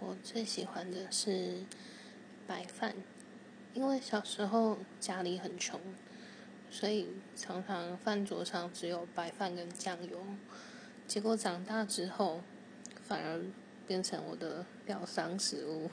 我最喜欢的是白饭因为小时候家里很穷所以常常饭桌上只有白饭跟酱油。结果长大之后反而变成我的疗伤食物。